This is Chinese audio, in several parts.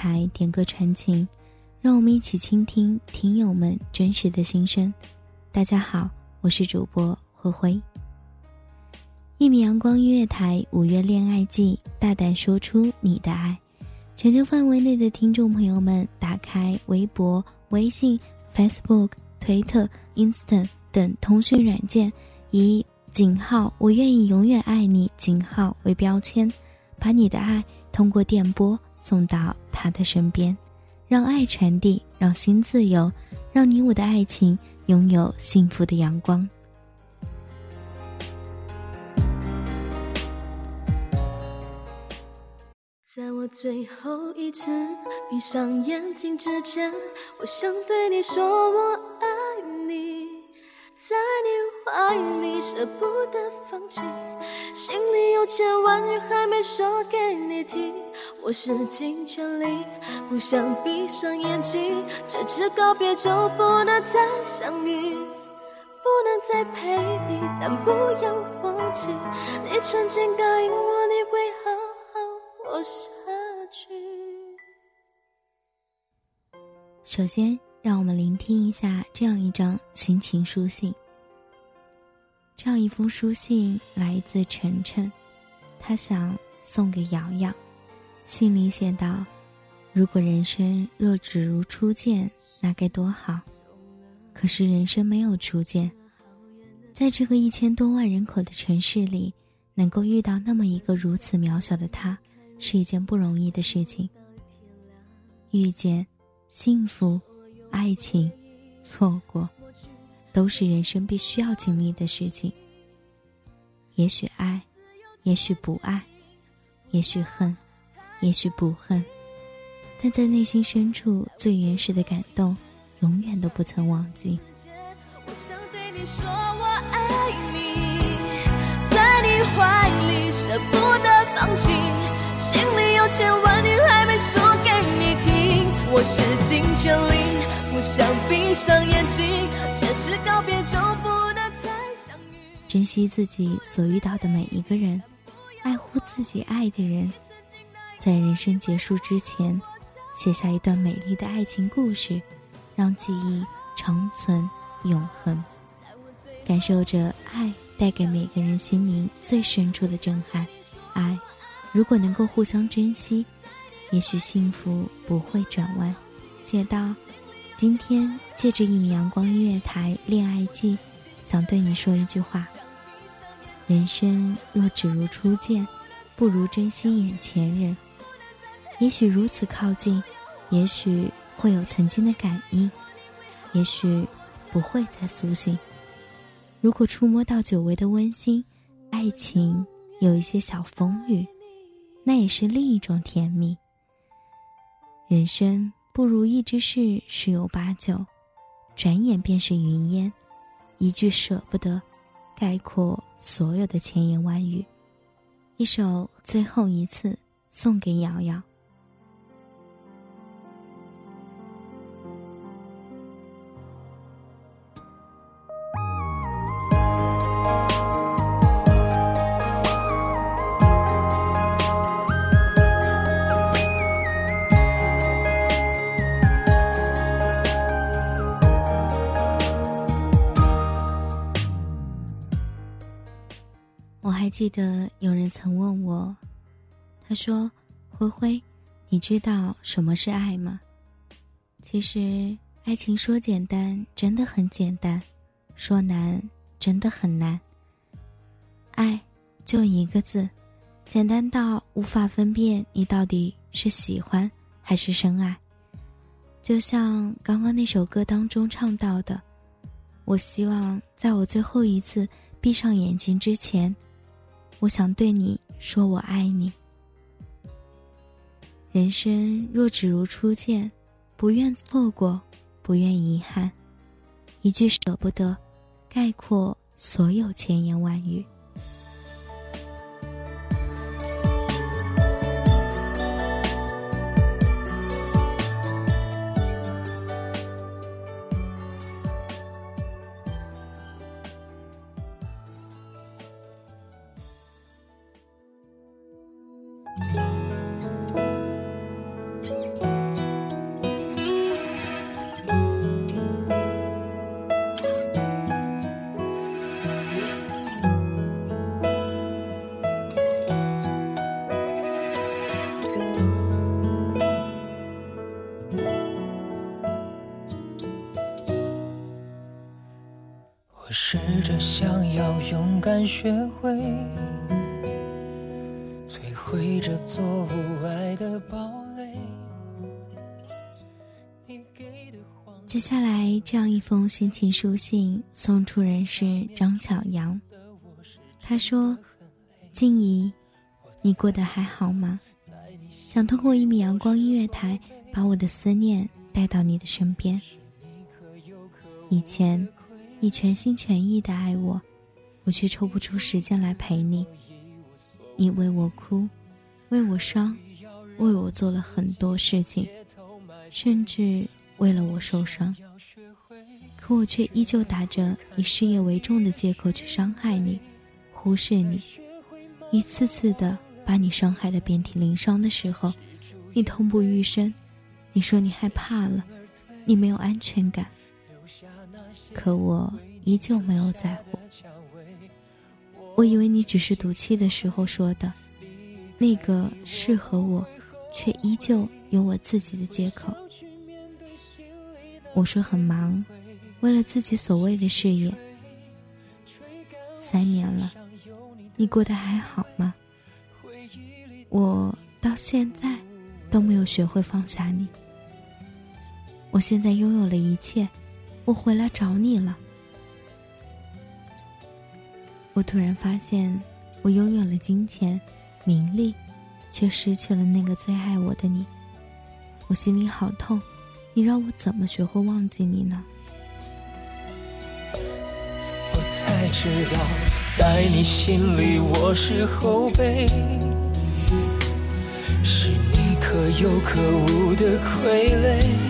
台，点歌传情，让我们一起倾听听友们真实的心声。大家好，我是主播灰灰。一米阳光音乐台五月恋爱季，大胆说出你的爱。全球范围内的听众朋友们，打开微博、微信、Facebook、推特、Instant 等通讯软件，以井号“我愿意永远爱你”井号为标签，把你的爱通过电波送到他的身边，让爱传递，让心自由，让你我的爱情拥有幸福的阳光。在我最后一次闭上眼睛之前，我想对你说我爱，在你怀里舍不得放弃，心里有千万语还没说给你听，我使尽全力不想闭上眼睛，这次告别就不能再相遇。不能再陪你，但不要忘记，你曾经答应我你会好好活下去。首先，让我们聆听一下这样一张心情书信。这样一封书信来自晨晨，他想送给瑶瑶。信里写道：“如果人生若只如初见，那该多好。可是人生没有初见，在这个一千多万人口的城市里，能够遇到那么一个如此渺小的他，是一件不容易的事情。遇见。”幸福、爱情、错过，都是人生必须要经历的事情。也许爱，也许不爱，也许恨，也许不恨，但在内心深处最原始的感动，永远都不曾忘记。我想对你说我爱你，在你怀里舍不得放弃，心里有千万语还没说给你听。我使尽全力，不想闭上眼睛，这次告别就不能再相遇。珍惜自己所遇到的每一个人，爱护自己爱的人，在人生结束之前，写下一段美丽的爱情故事，让记忆长存永恒。感受着爱带给每个人心灵最深处的震撼。爱，如果能够互相珍惜。也许幸福不会转弯。写道：“今天借着一米阳光音乐台恋爱季，想对你说一句话。人生若只如初见，不如珍惜眼前人。也许如此靠近，也许会有曾经的感应，也许不会再苏醒。如果触摸到久违的温馨，爱情有一些小风雨，那也是另一种甜蜜。人生不如意之事十有八九，转眼便是云烟，一句舍不得，概括所有的千言万语。一首最后一次送给瑶瑶。记得有人曾问我，他说：“灰灰，你知道什么是爱吗？”其实，爱情说简单，真的很简单；说难，真的很难。爱，就一个字，简单到无法分辨你到底是喜欢还是深爱。就像刚刚那首歌当中唱到的：“我希望在我最后一次闭上眼睛之前。”我想对你说，我爱你。人生若只如初见，不愿错过，不愿遗憾，一句舍不得，概括所有千言万语。想要勇敢学会，摧毁这座无爱的堡垒。接下来这样一封心情书信送出人是张小阳，他说：“静怡，你过得还好吗？想通过一米阳光音乐台把我的思念带到你的身边。以前。”你全心全意的爱我，我却抽不出时间来陪你。你为我哭，为我伤，为我做了很多事情，甚至为了我受伤。可我却依旧打着以事业为重的借口去伤害你，忽视你，一次次的把你伤害的遍体鳞伤的时候，你痛不欲生。你说你害怕了，你没有安全感。可我依旧没有在乎。我以为你只是赌气的时候说的，那个适合我，却依旧有我自己的借口。我说很忙，为了自己所谓的事业。三年了，你过得还好吗？我到现在都没有学会放下你。我现在拥有了一切。我回来找你了。我突然发现，我拥有了金钱、名利，却失去了那个最爱我的你。我心里好痛，你让我怎么学会忘记你呢？我才知道，在你心里我是后辈，是你可有可无的傀儡。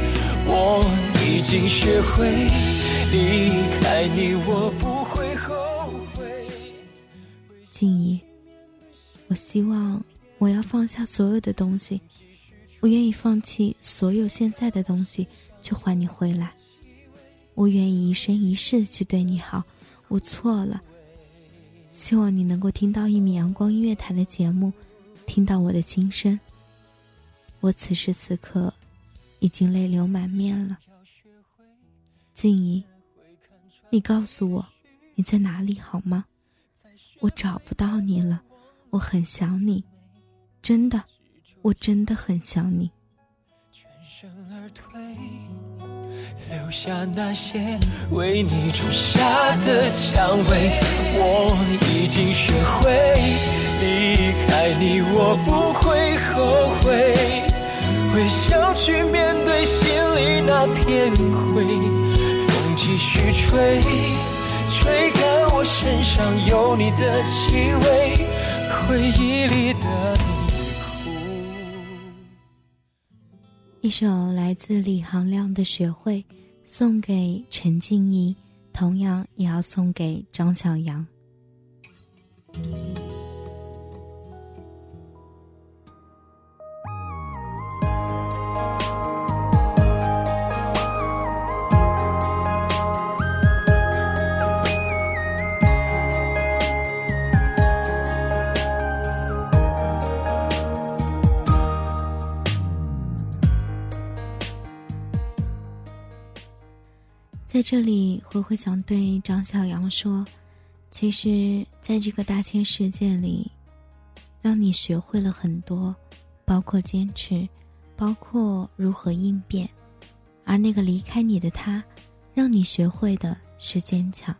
我已经学会离开你，我不会后悔。静怡，我希望我要放下所有的东西，我愿意放弃所有现在的东西去换你回来。我愿意一生一世去对你好。我错了。希望你能够听到一米阳光音乐台的节目，听到我的心声。我此时此刻已经泪流满面了。静怡，你告诉我你在哪里好吗？我找不到你了，我很想你，真的，我真的很想你。全身而退，留下那些为你种下的蔷薇。我已经学会离开你，我不会后悔，微笑去面对心里那片灰。风继续吹，吹干。我身上有你的气味，回忆里的一首来自李行亮的《学会》，送给陈静怡，同样也要送给张小阳。在这里，灰灰想对张小阳说：“其实，在这个大千世界里，让你学会了很多，包括坚持，包括如何应变。而那个离开你的他，让你学会的是坚强。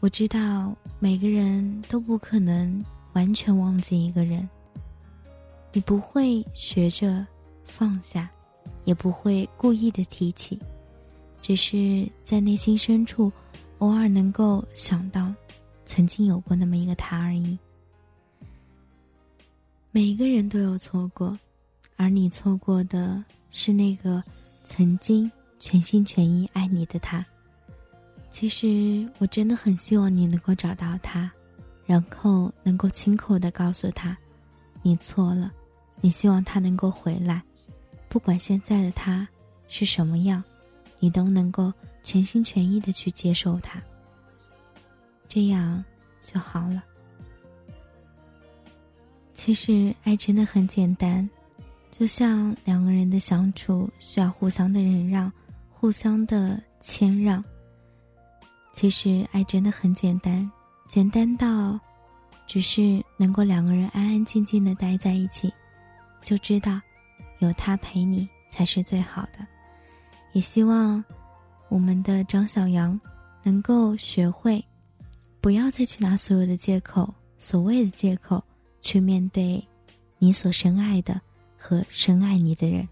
我知道，每个人都不可能完全忘记一个人。你不会学着放下，也不会故意的提起。”只是在内心深处，偶尔能够想到，曾经有过那么一个他而已。每一个人都有错过，而你错过的是那个曾经全心全意爱你的他。其实我真的很希望你能够找到他，然后能够亲口的告诉他，你错了，你希望他能够回来，不管现在的他是什么样。你都能够全心全意的去接受他，这样就好了。其实爱真的很简单，就像两个人的相处需要互相的忍让，互相的谦让。其实爱真的很简单，简单到只是能够两个人安安静静的待在一起，就知道有他陪你才是最好的。也希望我们的张小杨能够学会，不要再去拿所有的借口，所谓的借口，去面对你所深爱的和深爱你的人。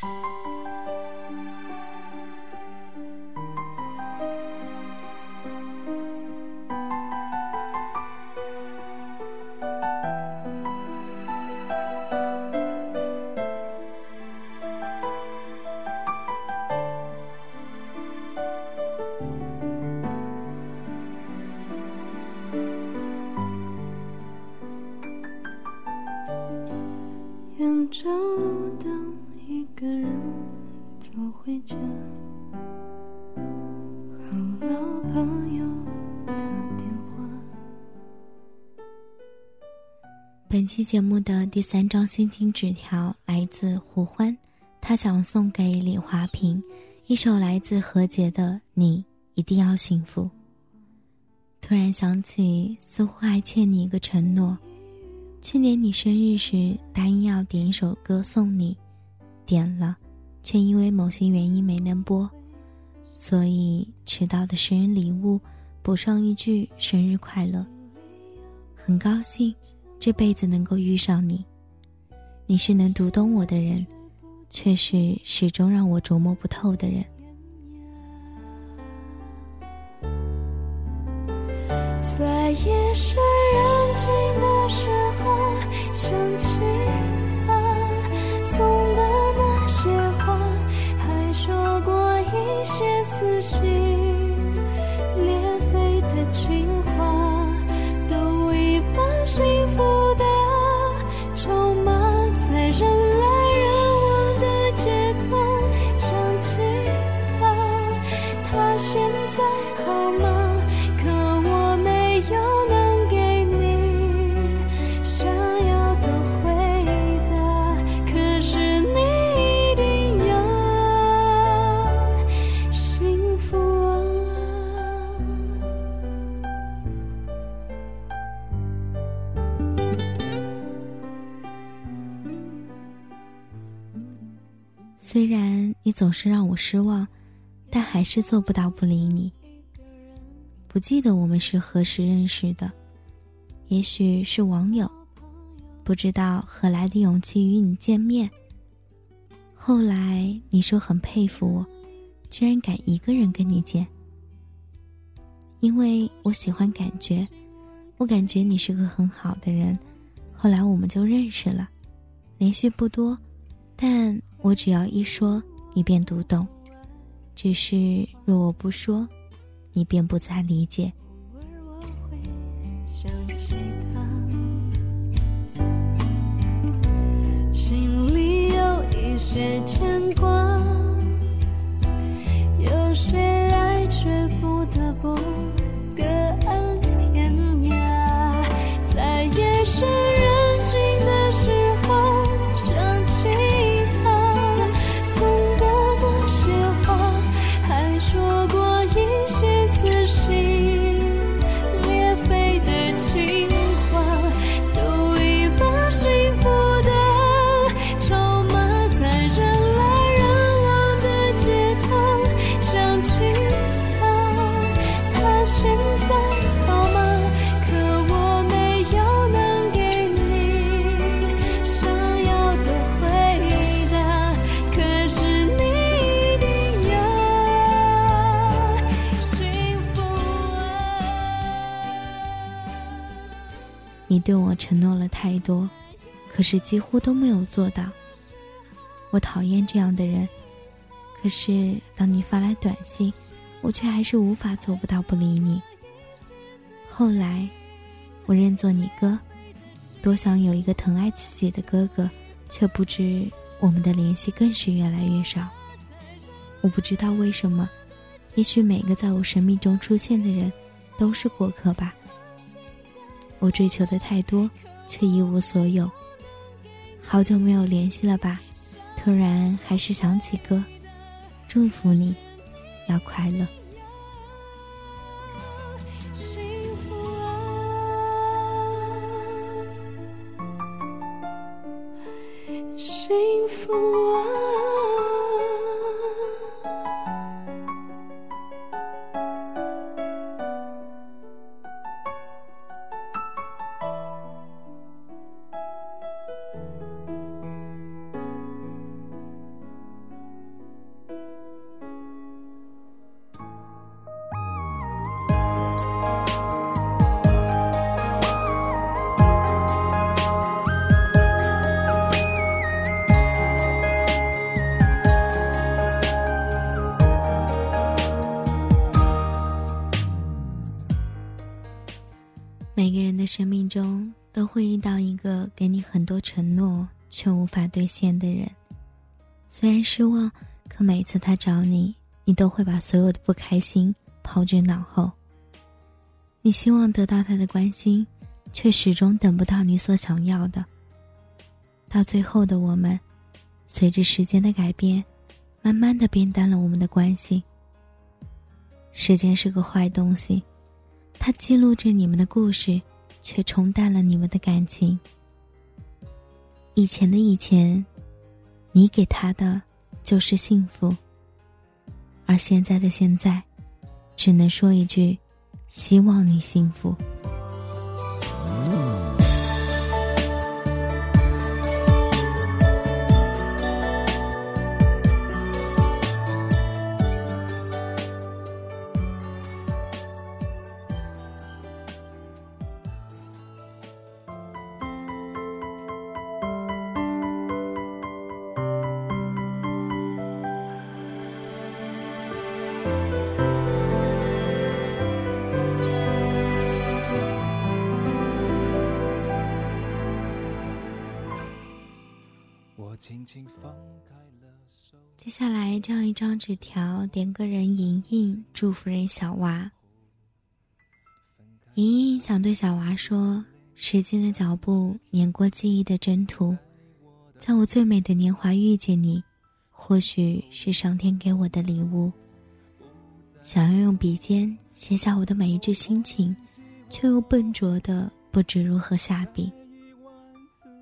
本节目的第三张心情纸条来自胡欢，他想送给李华平一首来自何洁的《你一定要幸福》。突然想起，似乎还欠你一个承诺。去年你生日时答应要点一首歌送你，点了，却因为某些原因没能播，所以迟到的生日礼物补上一句生日快乐。很高兴。这辈子能够遇上你。你是能读懂我的人却是始终让我琢磨不透的人。在夜深人静的时候想起他送的那些花还说过一些撕心裂肺的情幸福虽然你总是让我失望，但还是做不到不理你。不记得我们是何时认识的，也许是网友，不知道何来的勇气与你见面。后来你说很佩服我，居然敢一个人跟你见。因为我喜欢感觉，我感觉你是个很好的人，后来我们就认识了，联系不多，但我只要一说，你便读懂。只是若我不说，你便不再理解。心里有一些牵挂，有些爱却不得不。你对我承诺了太多，可是几乎都没有做到。我讨厌这样的人，可是当你发来短信，我却还是无法做不到不理你。后来，我认作你哥，多想有一个疼爱自己的哥哥，却不知我们的联系更是越来越少。我不知道为什么，也许每个在我生命中出现的人，都是过客吧。我追求的太多，却一无所有。好久没有联系了吧？突然还是想起哥，祝福你，要快乐。他找你，你都会把所有的不开心抛之脑后。你希望得到他的关心，却始终等不到你所想要的。到最后的我们，随着时间的改变，慢慢的变淡了我们的关系。时间是个坏东西。它记录着你们的故事，却冲淡了你们的感情。以前的以前，你给他的就是幸福；而现在的现在，只能说一句：希望你幸福。来这样一张纸条，点个人莹莹，祝福人小娃。莹莹想对小娃说：时间的脚步碾过记忆的征途，在我最美的年华遇见你，或许是上天给我的礼物。想要用笔尖写下我的每一句心情，却又笨拙的不知如何下笔。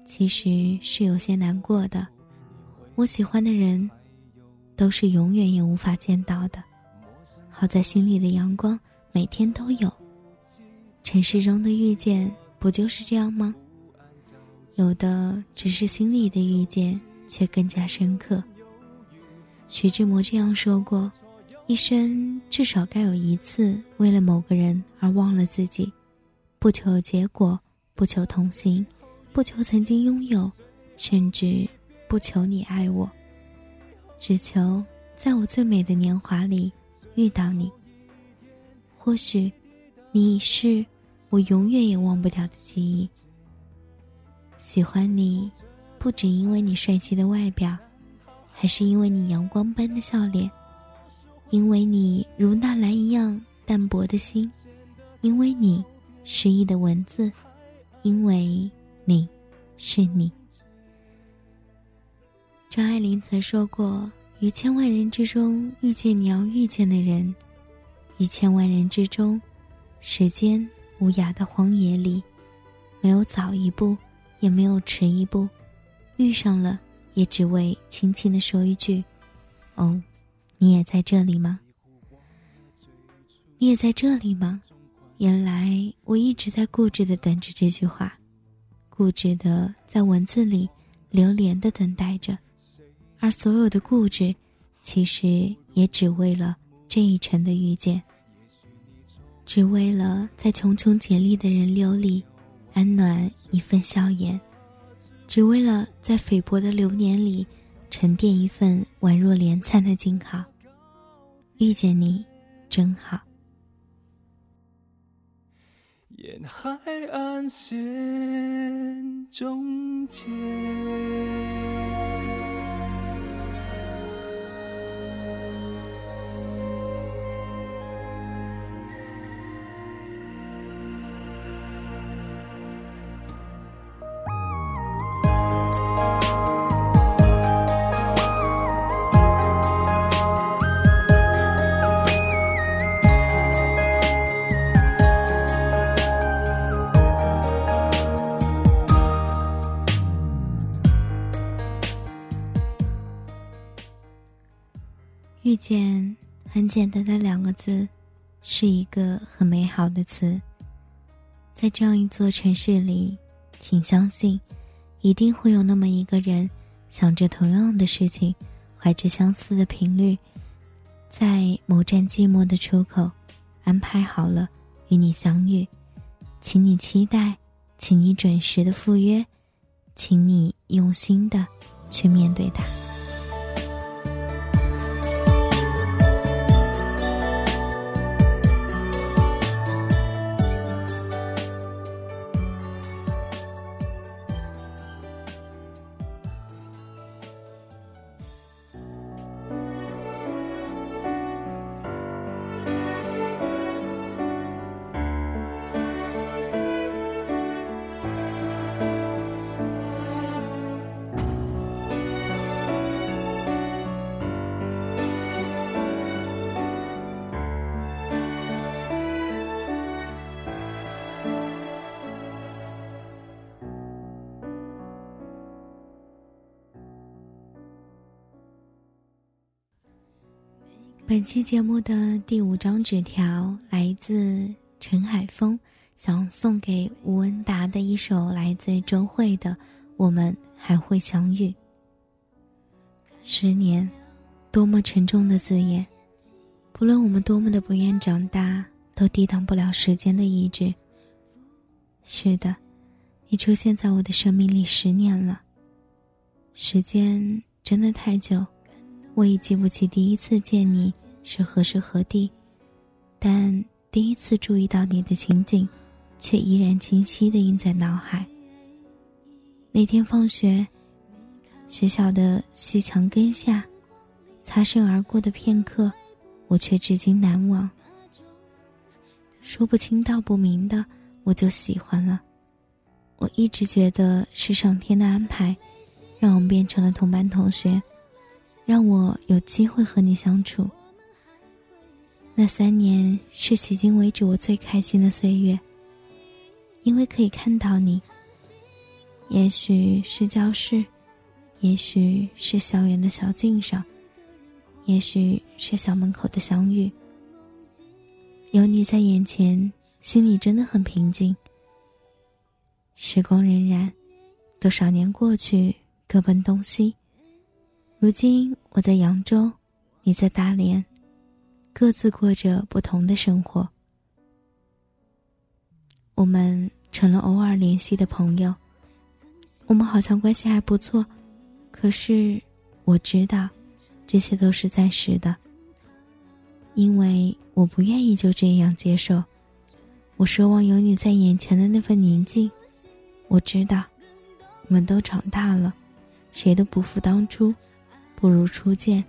其实是有些难过的。我喜欢的人，都是永远也无法见到的。好在心里的阳光每天都有。尘世中的遇见不就是这样吗？有的只是心里的遇见，却更加深刻。徐志摩这样说过：“一生至少该有一次，为了某个人而忘了自己，不求结果，不求同行，不求曾经拥有，甚至不求你爱我，只求在我最美的年华里遇到你。或许，你已是我永远也忘不掉的记忆。”喜欢你，不只因为你帅气的外表，还是因为你阳光般的笑脸，因为你如纳兰一样淡泊的心，因为你诗意的文字，因为你是你。张爱玲曾说过：“于千万人之中遇见你要遇见的人，于千万人之中，时间无涯的荒野里，没有早一步。”也没有迟一步，遇上了，也只为轻轻的说一句：“哦，你也在这里吗？你也在这里吗？”原来我一直在固执的等着这句话，固执的在文字里流连的等待着，而所有的固执，其实也只为了这一程的遇见，只为了在穷穷竭力的人流里。安暖一份笑颜，只为了在菲薄的流年里沉淀一份宛若莲灿的静好。遇见你，真好。沿海岸线中间。遇见很简单的两个字，是一个很美好的词。在这样一座城市里，请相信，一定会有那么一个人，想着同样的事情，怀着相似的频率，在某站寂寞的出口，安排好了与你相遇。请你期待，请你准时的赴约，请你用心的去面对它。本期节目的第五张纸条来自陈海峰，想送给吴文达的一首来自周慧的《我们还会相遇》。十年，多么沉重的字眼，不论我们多么的不愿长大，都抵挡不了时间的意志。是的，你出现在我的生命里十年了。时间真的太久。我已记不起第一次见你是何时何地，但第一次注意到你的情景，却依然清晰的印在脑海。那天放学，学校的西墙根下，擦身而过的片刻，我却至今难忘。说不清道不明的，我就喜欢了。我一直觉得是上天的安排，让我们变成了同班同学。让我有机会和你相处。那三年是迄今为止我最开心的岁月，因为可以看到你。也许是教室，也许是校园的小径上，也许是校门口的相遇。有你在眼前，心里真的很平静。时光荏苒，多少年过去，各奔东西。如今我在扬州，你在大连，各自过着不同的生活。我们成了偶尔联系的朋友，我们好像关系还不错，可是我知道，这些都是暂时的。因为我不愿意就这样接受，我奢望有你在眼前的那份宁静。我知道，我们都长大了，谁都不负当初，不如初见。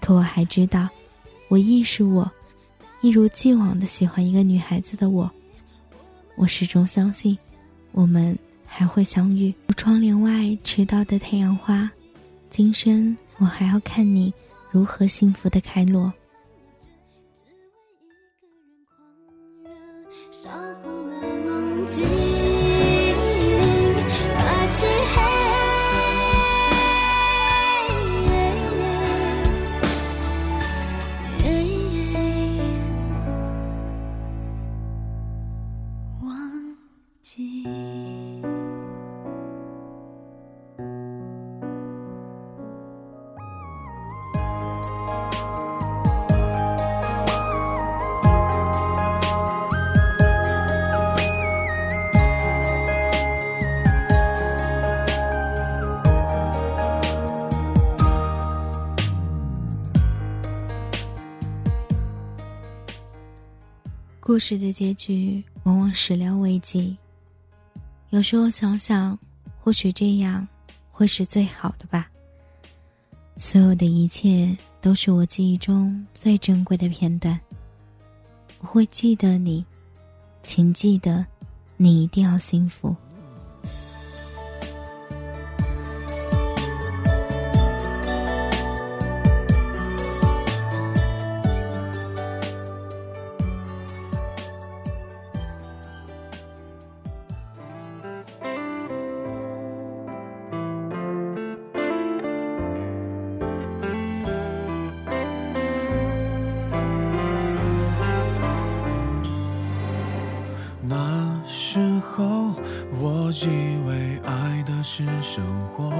可我还知道，我亦是我，一如既往的喜欢一个女孩子的我。我始终相信，我们还会相遇。窗帘外迟到的太阳花，今生我还要看你如何幸福的开落。烧红了梦境。故事的结局往往始料未及。有时候想想，或许这样会是最好的吧。所有的一切都是我记忆中最珍贵的片段。我会记得你，请记得，你一定要幸福。是生活，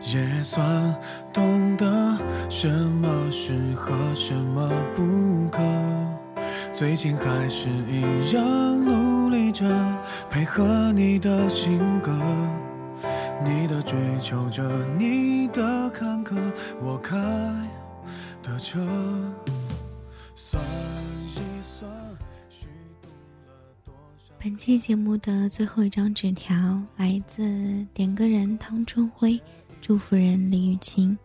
也算懂得什么适合，什么不可。最近还是一样努力着，配合你的性格，你的追求着，你的坎坷，我开的车。本期节目的最后一张纸条来自点歌人汤春辉，祝福人李雨晴。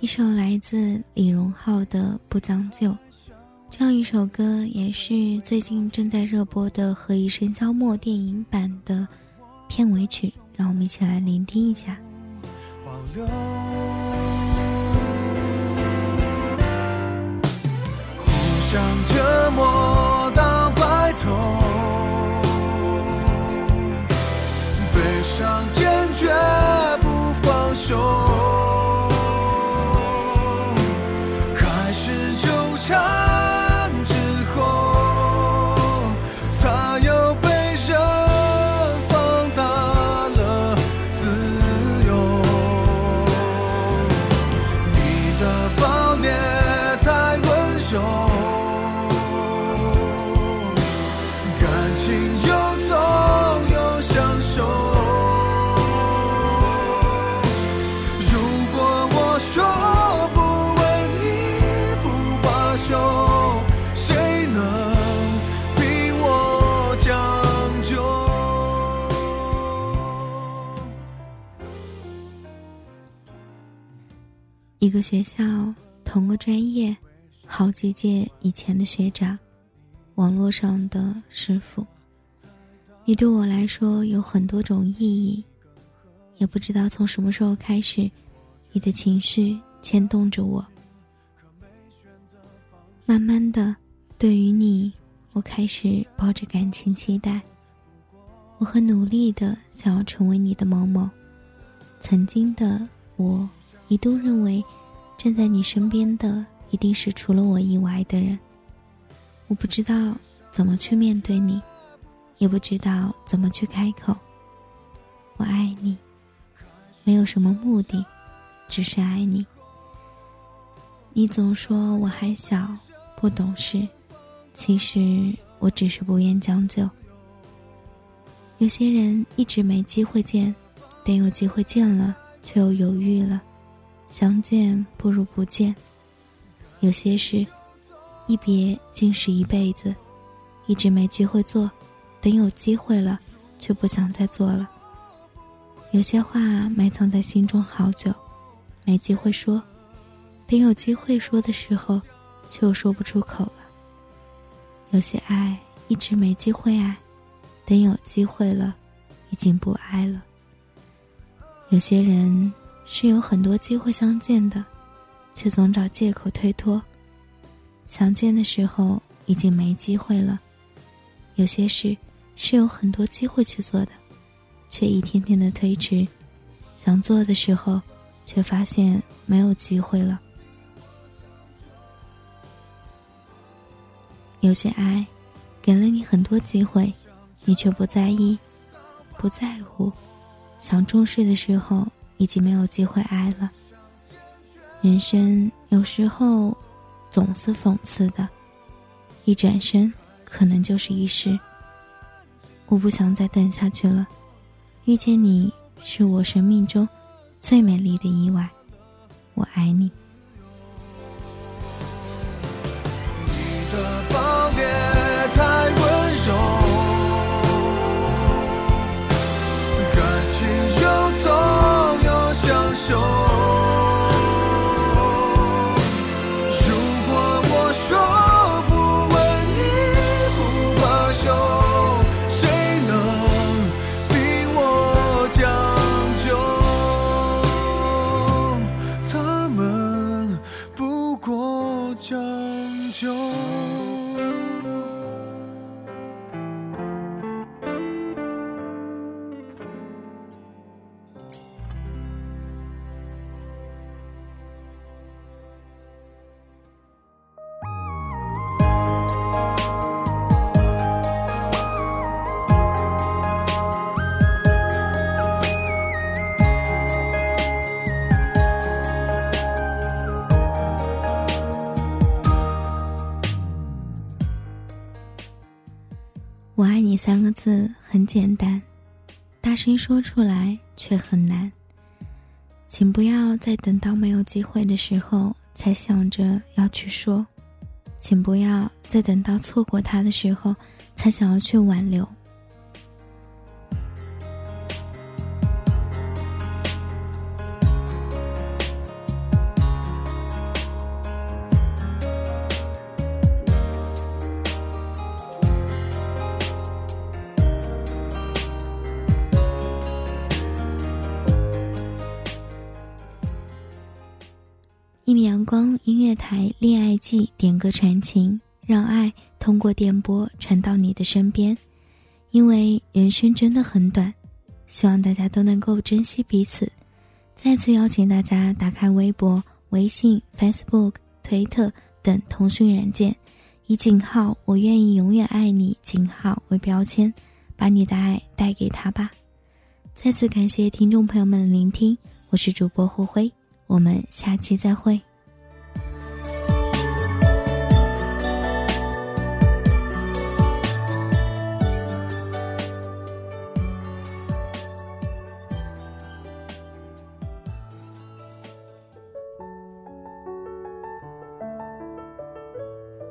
一首来自李荣浩的《不将就》，这样一首歌也是最近正在热播的《何以笙箫默》电影版的片尾曲，让我们一起来聆听一下。互相折个学校，同个专业，好几届以前的学长，网络上的师傅。你对我来说有很多种意义，也不知道从什么时候开始，你的情绪牵动着我。慢慢的，对于你，我开始抱着感情期待。我很努力的想要成为你的某某。曾经的我。一度认为，站在你身边的一定是除了我以外的人。我不知道怎么去面对你，也不知道怎么去开口。我爱你，没有什么目的，只是爱你。你总说我还小，不懂事，其实我只是不愿将就。有些人一直没机会见，等有机会见了，却又犹豫了。相见不如不见。有些事，一别竟是一辈子，一直没机会做，等有机会了，却不想再做了。有些话埋藏在心中好久，没机会说，等有机会说的时候，却又说不出口了。有些爱一直没机会爱，等有机会了，已经不爱了。有些人。是有很多机会相见的，却总找借口推脱。想见的时候已经没机会了。有些事是有很多机会去做的，却一天天的推迟。想做的时候，却发现没有机会了。有些爱，给了你很多机会，你却不在意，不在乎。想重视的时候。已经没有机会爱了。人生有时候总是讽刺的，一转身可能就是一世。我不想再等下去了，遇见你是我生命中最美丽的意外。我爱你。你的抱别声说出来却很难。请不要再等到没有机会的时候才想着要去说，请不要再等到错过他的时候才想要去挽留。电波传到你的身边。因为人生真的很短，希望大家都能够珍惜彼此。再次邀请大家打开微博、微信、Facebook、推特等通讯软件，以井号“我愿意永远爱你”井号为标签，把你的爱带给他吧。再次感谢听众朋友们的聆听，我是主播胡辉。我们下期再会。